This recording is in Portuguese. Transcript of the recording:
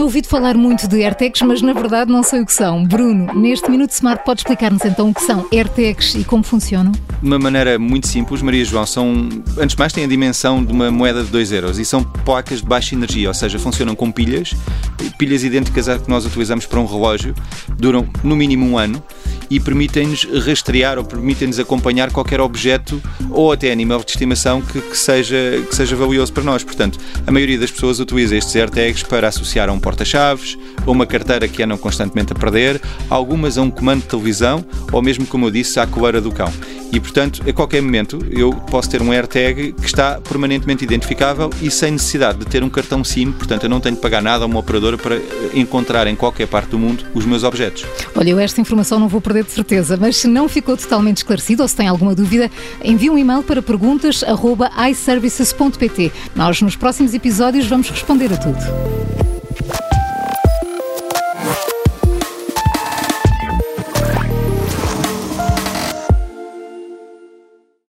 ouvido falar muito de AirTags, mas na verdade não sei o que são. Bruno, neste Minuto Smart, pode explicar-nos então o que são AirTags e como funcionam? De uma maneira muito simples, Maria João, são, antes de mais, têm a dimensão de uma moeda de 2 euros e são placas de baixa energia, ou seja, funcionam com pilhas, pilhas idênticas à que nós utilizamos para um relógio, duram no mínimo um ano e permitem-nos rastrear ou permitem-nos acompanhar qualquer objeto ou até animal de estimação que, que, seja, que seja valioso para nós. Portanto, a maioria das pessoas utiliza estes AirTags para associar a um porta-chaves, a uma carteira que andam constantemente a perder, algumas a um comando de televisão ou mesmo, como eu disse, à coleira do cão. E, portanto, a qualquer momento eu posso ter um AirTag que está permanentemente identificável e sem necessidade de ter um cartão SIM, portanto, eu não tenho de pagar nada a uma operadora para encontrar em qualquer parte do mundo os meus objetos. Olha, eu esta informação não vou perder de certeza, mas se não ficou totalmente esclarecido ou se tem alguma dúvida, envie um e-mail para perguntas.iservices.pt. Nós, nos próximos episódios, vamos responder a tudo.